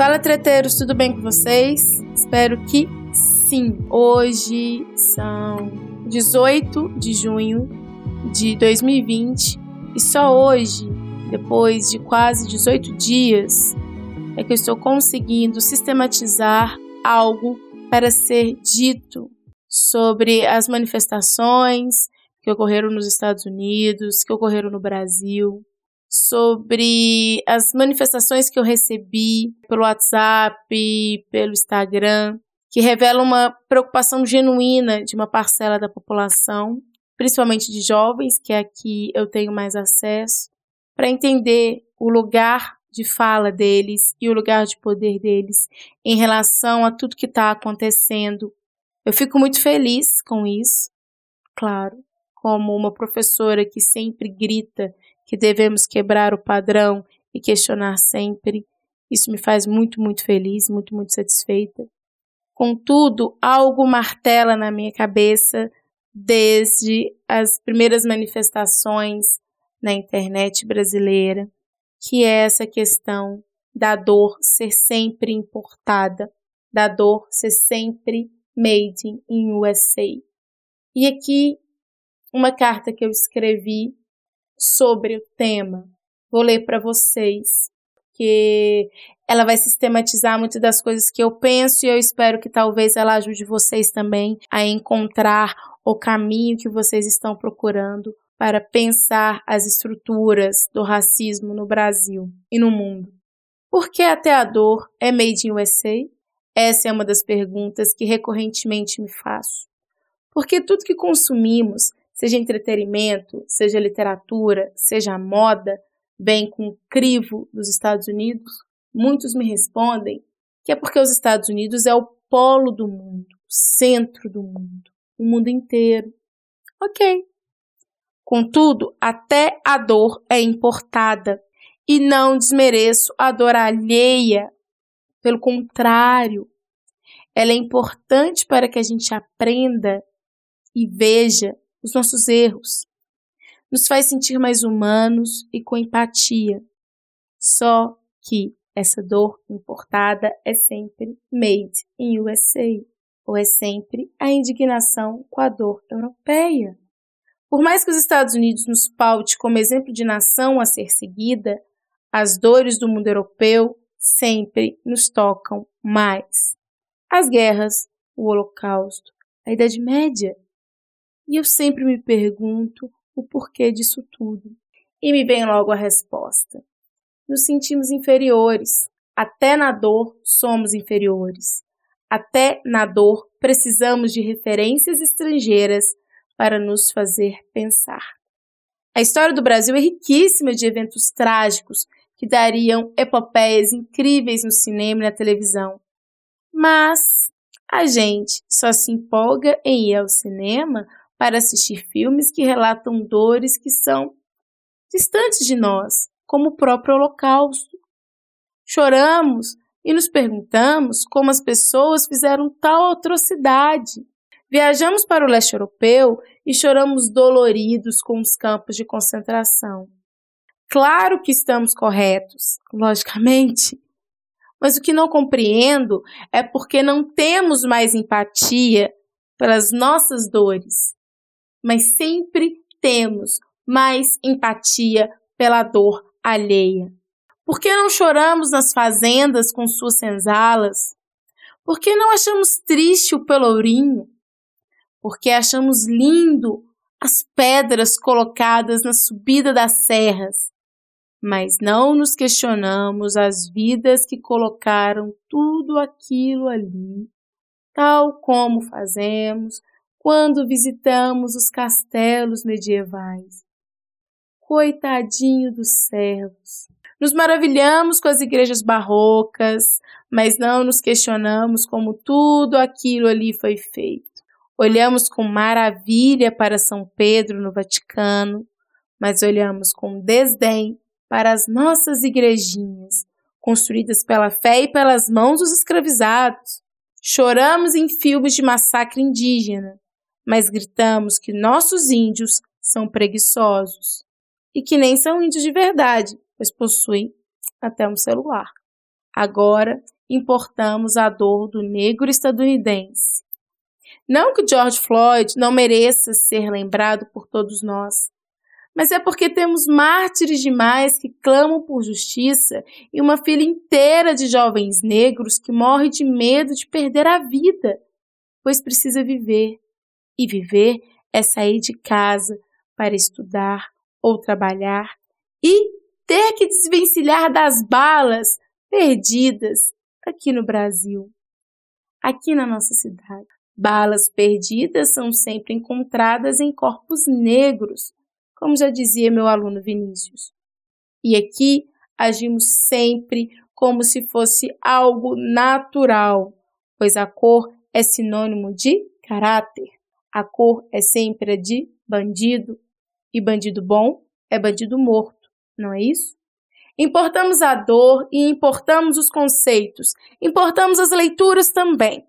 Fala, treteiros, tudo bem com vocês? Espero que sim. Hoje são 18 de junho de 2020 e só hoje, depois de quase 18 dias, é que eu estou conseguindo sistematizar algo para ser dito sobre as manifestações que ocorreram nos Estados Unidos, que ocorreram no Brasil, sobre as manifestações que eu recebi pelo WhatsApp, pelo Instagram, que revelam uma preocupação genuína de uma parcela da população, principalmente de jovens, que é aqui eu tenho mais acesso, para entender o lugar de fala deles e o lugar de poder deles em relação a tudo que está acontecendo. Eu fico muito feliz com isso, claro, como uma professora que sempre grita que devemos quebrar o padrão e questionar sempre. Isso me faz muito, muito feliz, muito, muito satisfeita. Contudo, algo martela na minha cabeça desde as primeiras manifestações na internet brasileira, que é essa questão da dor ser sempre importada, da dor ser sempre made in USA. E aqui uma carta que eu escrevi sobre o tema. Vou ler para vocês, que ela vai sistematizar muitas das coisas que eu penso e eu espero que talvez ela ajude vocês também a encontrar o caminho que vocês estão procurando para pensar as estruturas do racismo no Brasil e no mundo. Por que até a dor é made in USA? Essa é uma das perguntas que recorrentemente me faço. Porque tudo que consumimos seja entretenimento, seja literatura, seja moda, bem com o crivo dos Estados Unidos, muitos me respondem que é porque os Estados Unidos é o polo do mundo, o centro do mundo, o mundo inteiro. Ok. Contudo, até a dor é importada e não desmereço a dor alheia. Pelo contrário, ela é importante para que a gente aprenda e veja os nossos erros, nos faz sentir mais humanos e com empatia. Só que essa dor importada é sempre made in USA, ou é sempre a indignação com a dor europeia. Por mais que os Estados Unidos nos paute como exemplo de nação a ser seguida, as dores do mundo europeu sempre nos tocam mais. As guerras, o Holocausto, a Idade Média, e eu sempre me pergunto o porquê disso tudo. E me vem logo a resposta. Nos sentimos inferiores. Até na dor somos inferiores. Até na dor precisamos de referências estrangeiras para nos fazer pensar. A história do Brasil é riquíssima de eventos trágicos que dariam epopeias incríveis no cinema e na televisão. Mas a gente só se empolga em ir ao cinema para assistir filmes que relatam dores que são distantes de nós, como o próprio Holocausto. Choramos e nos perguntamos como as pessoas fizeram tal atrocidade. Viajamos para o leste europeu e choramos doloridos com os campos de concentração. Claro que estamos corretos, logicamente. Mas o que não compreendo é porque não temos mais empatia pelas nossas dores mas sempre temos mais empatia pela dor alheia. Por que não choramos nas fazendas com suas senzalas? Por que não achamos triste o pelourinho? Porque achamos lindo as pedras colocadas na subida das serras, mas não nos questionamos as vidas que colocaram tudo aquilo ali, tal como fazemos quando visitamos os castelos medievais. Coitadinho dos servos. Nos maravilhamos com as igrejas barrocas, mas não nos questionamos como tudo aquilo ali foi feito. Olhamos com maravilha para São Pedro no Vaticano, mas olhamos com desdém para as nossas igrejinhas, construídas pela fé e pelas mãos dos escravizados. Choramos em filmes de massacre indígena, mas gritamos que nossos índios são preguiçosos e que nem são índios de verdade, pois possuem até um celular. Agora importamos a dor do negro estadunidense. Não que George Floyd não mereça ser lembrado por todos nós, mas é porque temos mártires demais que clamam por justiça e uma fila inteira de jovens negros que morre de medo de perder a vida, pois precisa viver. E viver é sair de casa para estudar ou trabalhar e ter que desvencilhar das balas perdidas aqui no Brasil, aqui na nossa cidade. Balas perdidas são sempre encontradas em corpos negros, como já dizia meu aluno Vinícius. E aqui agimos sempre como se fosse algo natural, pois a cor é sinônimo de caráter. A cor é sempre a de bandido, e bandido bom é bandido morto, não é isso? Importamos a dor e importamos os conceitos, importamos as leituras também.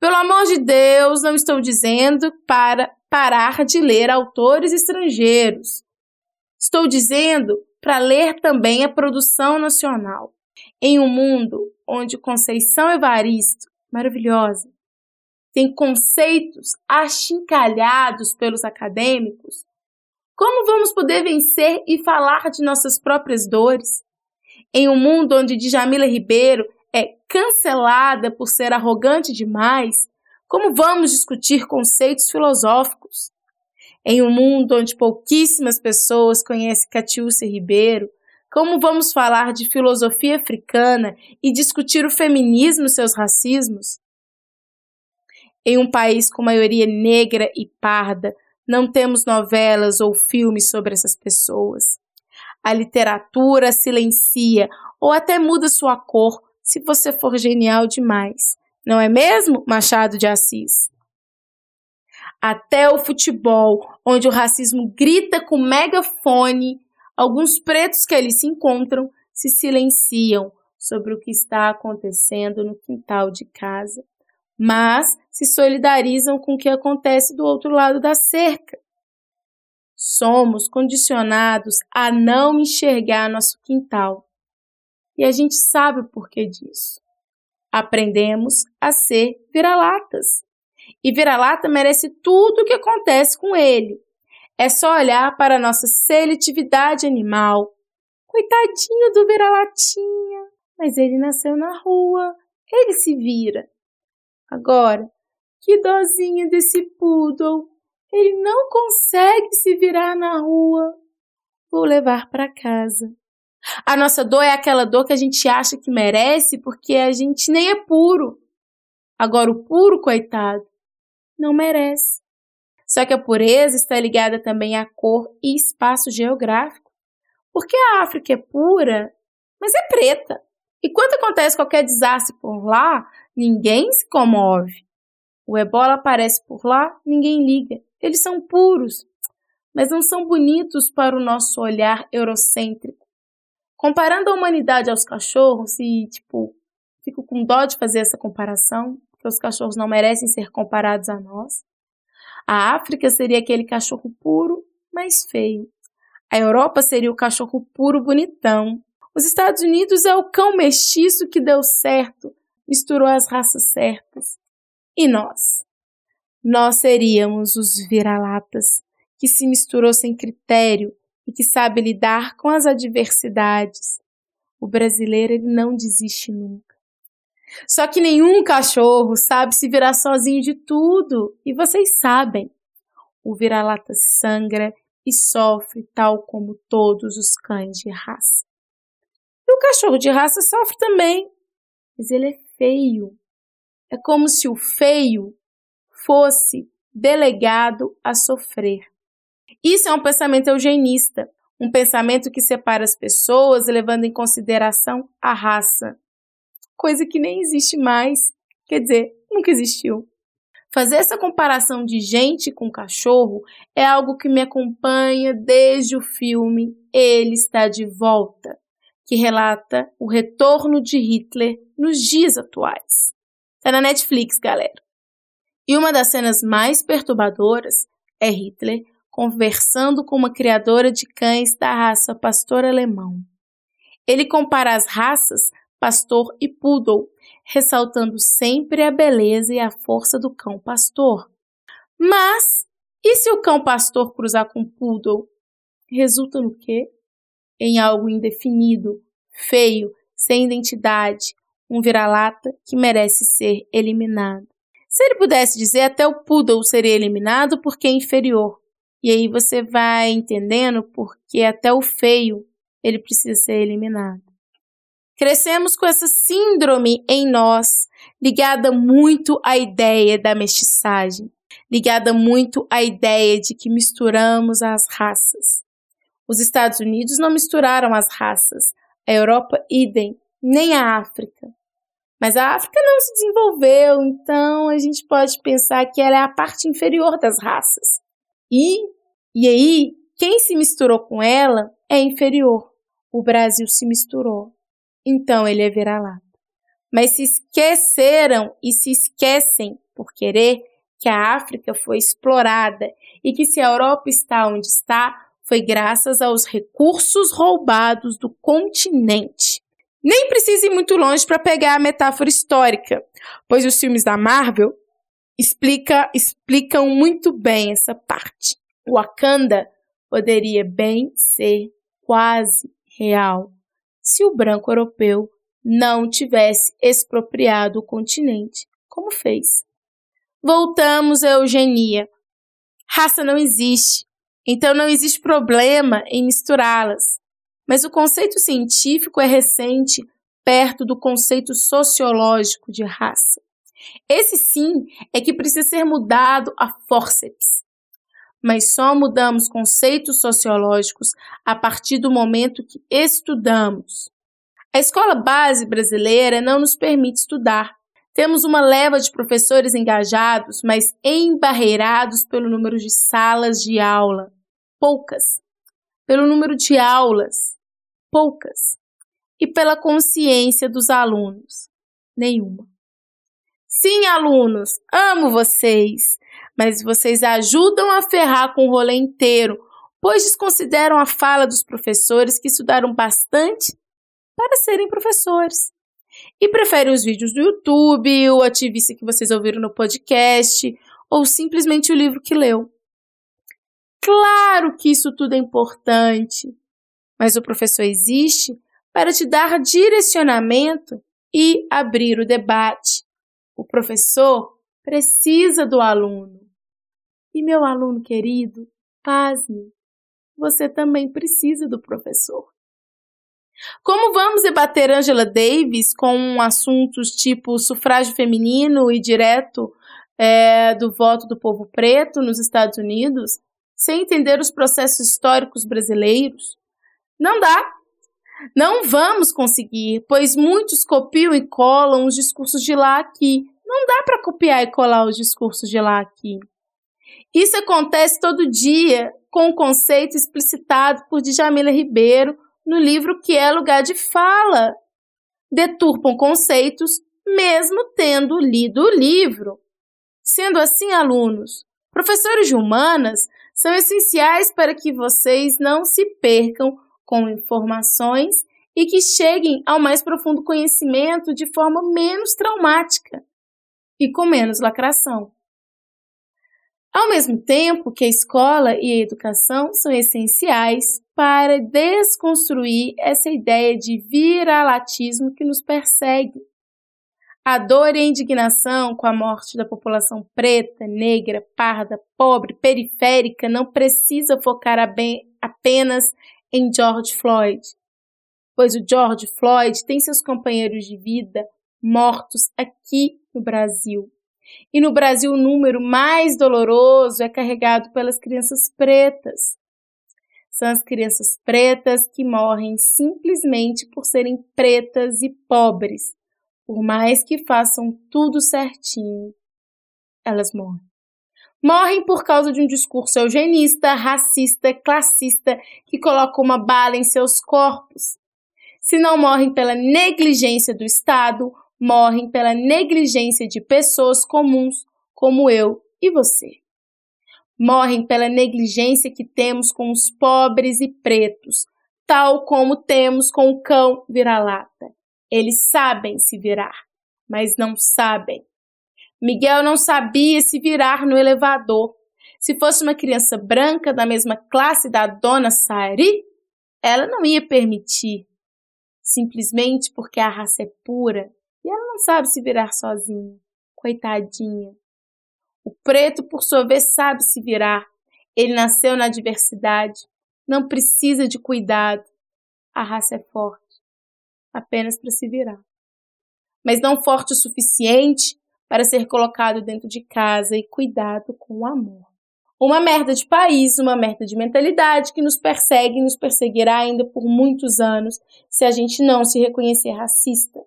Pelo amor de Deus, não estou dizendo para parar de ler autores estrangeiros. Estou dizendo para ler também a produção nacional. Em um mundo onde Conceição Evaristo, maravilhosa, tem conceitos achincalhados pelos acadêmicos, como vamos poder vencer e falar de nossas próprias dores? Em um mundo onde Djamila Ribeiro é cancelada por ser arrogante demais, como vamos discutir conceitos filosóficos? Em um mundo onde pouquíssimas pessoas conhecem Catiúcia Ribeiro, como vamos falar de filosofia africana e discutir o feminismo e seus racismos? Em um país com maioria negra e parda, não temos novelas ou filmes sobre essas pessoas. A literatura silencia ou até muda sua cor se você for genial demais. Não é mesmo, Machado de Assis? Até o futebol, onde o racismo grita com megafone, alguns pretos que ali se encontram se silenciam sobre o que está acontecendo no quintal de casa mas se solidarizam com o que acontece do outro lado da cerca. Somos condicionados a não enxergar nosso quintal. E a gente sabe o porquê disso. Aprendemos a ser vira-latas. E vira-lata merece tudo o que acontece com ele. É só olhar para a nossa seletividade animal. Coitadinho do vira-latinha, mas ele nasceu na rua, ele se vira. Agora, que dozinha desse poodle! Ele não consegue se virar na rua. Vou levar para casa. A nossa dor é aquela dor que a gente acha que merece porque a gente nem é puro. Agora, o puro, coitado, não merece. Só que a pureza está ligada também à cor e espaço geográfico. Porque a África é pura, mas é preta. E quando acontece qualquer desastre por lá, ninguém se comove. O ebola aparece por lá, ninguém liga. Eles são puros, mas não são bonitos para o nosso olhar eurocêntrico. Comparando a humanidade aos cachorros, e tipo, fico com dó de fazer essa comparação, porque os cachorros não merecem ser comparados a nós. A África seria aquele cachorro puro, mas feio. A Europa seria o cachorro puro bonitão. Os Estados Unidos é o cão mestiço que deu certo, misturou as raças certas. E nós? Nós seríamos os vira-latas, que se misturou sem critério e que sabe lidar com as adversidades. O brasileiro ele não desiste nunca. Só que nenhum cachorro sabe se virar sozinho de tudo, e vocês sabem. O vira-lata sangra e sofre tal como todos os cães de raça. E o cachorro de raça sofre também, mas ele é feio. É como se o feio fosse delegado a sofrer. Isso é um pensamento eugenista, um pensamento que separa as pessoas levando em consideração a raça, coisa que nem existe mais, quer dizer, nunca existiu. Fazer essa comparação de gente com cachorro é algo que me acompanha desde o filme Ele está de volta, que relata o retorno de Hitler nos dias atuais. Tá na Netflix, galera. E uma das cenas mais perturbadoras é Hitler conversando com uma criadora de cães da raça pastor alemão. Ele compara as raças pastor e poodle, ressaltando sempre a beleza e a força do cão pastor. Mas, e se o cão pastor cruzar com poodle? Resulta no quê? Em algo indefinido, feio, sem identidade, um vira-lata que merece ser eliminado. Se ele pudesse dizer, até o poodle seria eliminado porque é inferior. E aí você vai entendendo porque até o feio ele precisa ser eliminado. Crescemos com essa síndrome em nós, ligada muito à ideia da mestiçagem, ligada muito à ideia de que misturamos as raças. Os Estados Unidos não misturaram as raças, a Europa idem, nem a África. Mas a África não se desenvolveu, então a gente pode pensar que ela é a parte inferior das raças. E, e aí, quem se misturou com ela é inferior. O Brasil se misturou então ele é vira-lata. Mas se esqueceram e se esquecem por querer que a África foi explorada e que se a Europa está onde está, foi graças aos recursos roubados do continente. Nem precisa ir muito longe para pegar a metáfora histórica, pois os filmes da Marvel explica, explicam muito bem essa parte. O Wakanda poderia bem ser quase real se o branco europeu não tivesse expropriado o continente, como fez. Voltamos à eugenia. Raça não existe, então não existe problema em misturá-las. Mas o conceito científico é recente perto do conceito sociológico de raça. Esse sim é que precisa ser mudado a forceps mas só mudamos conceitos sociológicos a partir do momento que estudamos. A escola base brasileira não nos permite estudar. Temos uma leva de professores engajados, mas embarreirados pelo número de salas de aula. Poucas. Pelo número de aulas. Poucas. E pela consciência dos alunos. Nenhuma. Sim, alunos, amo vocês mas vocês ajudam a ferrar com o rolê inteiro, pois desconsideram a fala dos professores que estudaram bastante para serem professores. E preferem os vídeos do YouTube, o ativista que vocês ouviram no podcast, ou simplesmente o livro que leu. Claro que isso tudo é importante, mas o professor existe para te dar direcionamento e abrir o debate. O professor precisa do aluno. E meu aluno querido, pasme, você também precisa do professor. Como vamos debater Angela Davis com assuntos tipo sufrágio feminino e direto é, do voto do povo preto nos Estados Unidos, sem entender os processos históricos brasileiros? Não dá. Não vamos conseguir, pois muitos copiam e colam os discursos de lá aqui. Não dá para copiar e colar os discursos de lá aqui. Isso acontece todo dia com o conceito explicitado por Djamila Ribeiro no livro Que é Lugar de Fala. Deturpam conceitos mesmo tendo lido o livro. Sendo assim, alunos, professores de humanas são essenciais para que vocês não se percam com informações e que cheguem ao mais profundo conhecimento de forma menos traumática e com menos lacração. Ao mesmo tempo que a escola e a educação são essenciais para desconstruir essa ideia de viralatismo que nos persegue. A dor e a indignação com a morte da população preta, negra, parda, pobre, periférica não precisa focar apenas em George Floyd, pois o George Floyd tem seus companheiros de vida mortos aqui no Brasil. E no Brasil, o número mais doloroso é carregado pelas crianças pretas. São as crianças pretas que morrem simplesmente por serem pretas e pobres. Por mais que façam tudo certinho, elas morrem. Morrem por causa de um discurso eugenista, racista, classista que coloca uma bala em seus corpos. Se não morrem pela negligência do Estado, morrem pela negligência de pessoas comuns como eu e você. Morrem pela negligência que temos com os pobres e pretos, tal como temos com o cão vira-lata. Eles sabem se virar, mas não sabem. Miguel não sabia se virar no elevador. Se fosse uma criança branca da mesma classe da dona Sari, ela não ia permitir, simplesmente porque a raça é pura e ela não sabe se virar sozinha. Coitadinha. O preto, por sua vez, sabe se virar. Ele nasceu na diversidade, não precisa de cuidado. A raça é forte, apenas para se virar. Mas não forte o suficiente para ser colocado dentro de casa e cuidado com amor. Uma merda de país, uma merda de mentalidade que nos persegue e nos perseguirá ainda por muitos anos se a gente não se reconhecer racista.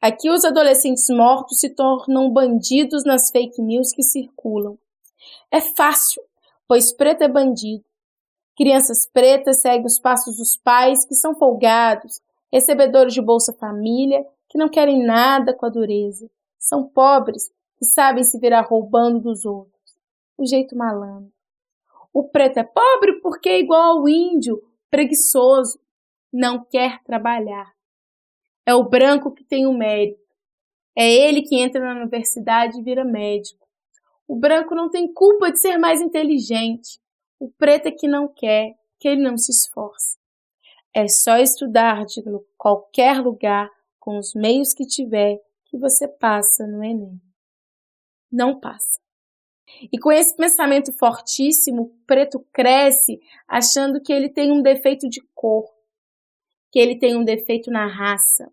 Aqui os adolescentes mortos se tornam bandidos nas fake news que circulam. É fácil, pois preto é bandido. Crianças pretas seguem os passos dos pais que são folgados, recebedores de Bolsa Família, que não querem nada com a dureza. São pobres que sabem se virar roubando dos outros o jeito malandro. O preto é pobre porque é igual ao índio, preguiçoso, não quer trabalhar. É o branco que tem o mérito. É ele que entra na universidade e vira médico. O branco não tem culpa de ser mais inteligente. O preto é que não quer, que ele não se esforça. É só estudar de qualquer lugar, com os meios que tiver, que você passa no Enem. Não passa. E com esse pensamento fortíssimo, o preto cresce achando que ele tem um defeito de cor, que ele tem um defeito na raça,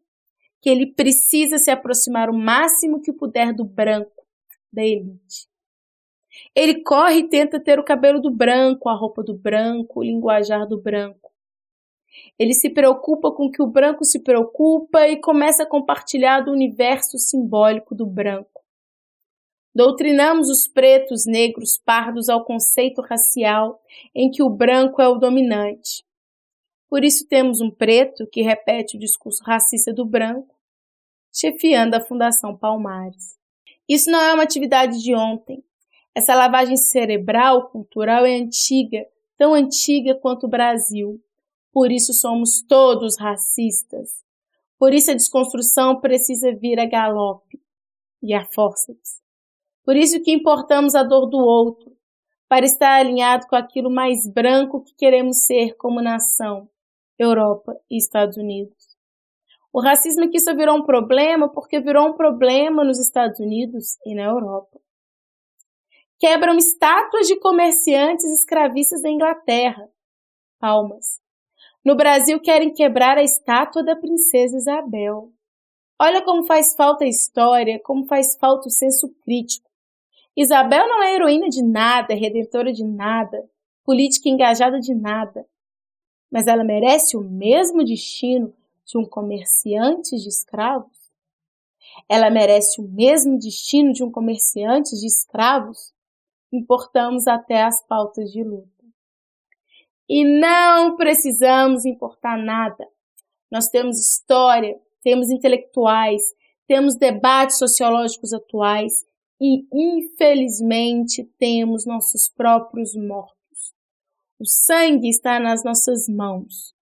que ele precisa se aproximar o máximo que puder do branco, da elite. Ele corre e tenta ter o cabelo do branco, a roupa do branco, o linguajar do branco. Ele se preocupa com o que o branco se preocupa e começa a compartilhar do universo simbólico do branco. Doutrinamos os pretos, negros, pardos ao conceito racial em que o branco é o dominante. Por isso temos um preto que repete o discurso racista do branco, chefiando a Fundação Palmares. Isso não é uma atividade de ontem. Essa lavagem cerebral cultural é antiga, tão antiga quanto o Brasil. Por isso somos todos racistas. Por isso a desconstrução precisa vir a galope e a fórceps. Por isso que importamos a dor do outro, para estar alinhado com aquilo mais branco que queremos ser como nação, Europa e Estados Unidos. O racismo aqui só virou um problema porque virou um problema nos Estados Unidos e na Europa. Quebram estátuas de comerciantes escravistas da Inglaterra. Palmas. No Brasil querem quebrar a estátua da princesa Isabel. Olha como faz falta a história, como faz falta o senso crítico. Isabel não é heroína de nada, redentora de nada, política engajada de nada. Mas ela merece o mesmo destino de um comerciante de escravos? Ela merece o mesmo destino de um comerciante de escravos? Importamos até as pautas de luta. E não precisamos importar nada. Nós temos história, temos intelectuais, temos debates sociológicos atuais e, infelizmente, temos nossos próprios mortos. O sangue está nas nossas mãos.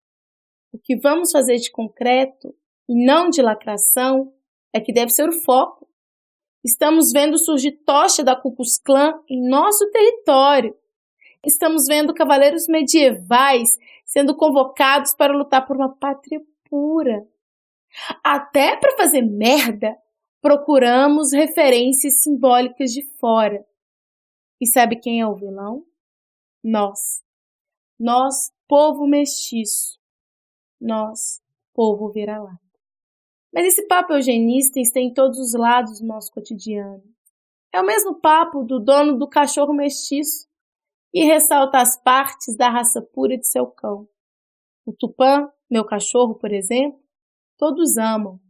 O que vamos fazer de concreto e não de lacração é que deve ser o foco. Estamos vendo surgir tocha da Ku Klux Klan em nosso território. Estamos vendo cavaleiros medievais sendo convocados para lutar por uma pátria pura. Até para fazer merda, procuramos referências simbólicas de fora. E sabe quem é o vilão? Nós. Nós, povo mestiço. Nós, povo vira-lata. Mas esse papo eugenista está em todos os lados do nosso cotidiano. É o mesmo papo do dono do cachorro mestiço e ressalta as partes da raça pura de seu cão. O Tupã, meu cachorro, por exemplo, todos amam,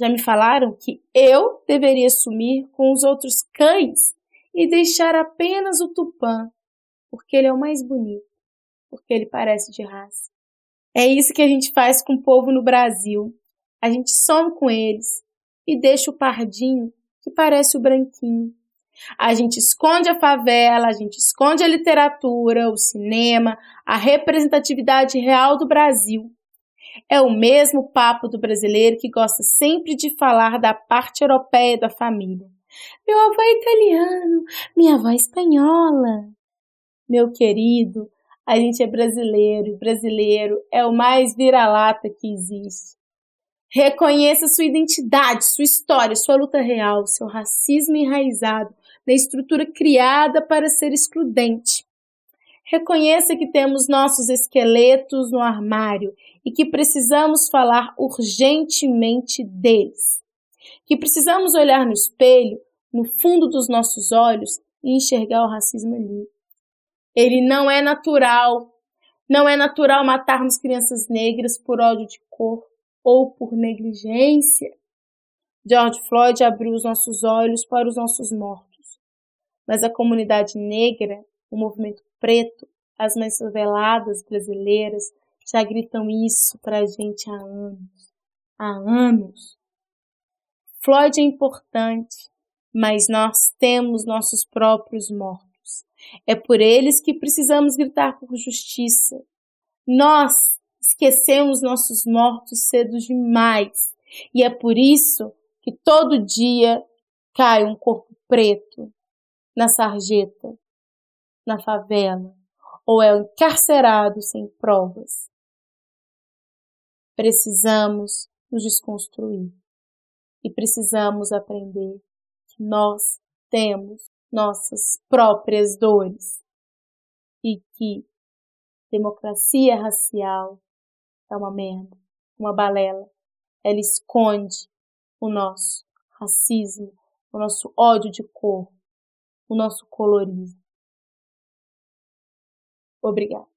já me falaram que eu deveria sumir com os outros cães e deixar apenas o Tupã, porque ele é o mais bonito, porque ele parece de raça. É isso que a gente faz com o povo no Brasil. A gente some com eles e deixa o pardinho que parece o branquinho. A gente esconde a favela, a gente esconde a literatura, o cinema, a representatividade real do Brasil. É o mesmo papo do brasileiro que gosta sempre de falar da parte europeia da família. Meu avô é italiano, minha avó é espanhola. Meu querido, a gente é brasileiro e brasileiro é o mais vira-lata que existe. Reconheça sua identidade, sua história, sua luta real, seu racismo enraizado na estrutura criada para ser excludente. Reconheça que temos nossos esqueletos no armário e que precisamos falar urgentemente deles. Que precisamos olhar no espelho, no fundo dos nossos olhos e enxergar o racismo ali. Ele não é natural. Não é natural matarmos crianças negras por ódio de cor ou por negligência. George Floyd abriu os nossos olhos para os nossos mortos. Mas a comunidade negra, o movimento preto, as mais faveladas brasileiras já gritam isso para a gente há anos. Há anos. Floyd é importante, mas nós temos nossos próprios mortos. É por eles que precisamos gritar por justiça. Nós esquecemos nossos mortos cedo demais. E é por isso que todo dia cai um corpo preto na sarjeta, na favela, ou é encarcerado sem provas. Precisamos nos desconstruir e precisamos aprender que nós temos nossas próprias dores e que democracia racial é uma merda, uma balela. Ela esconde o nosso racismo, o nosso ódio de cor, o nosso colorismo. Obrigada.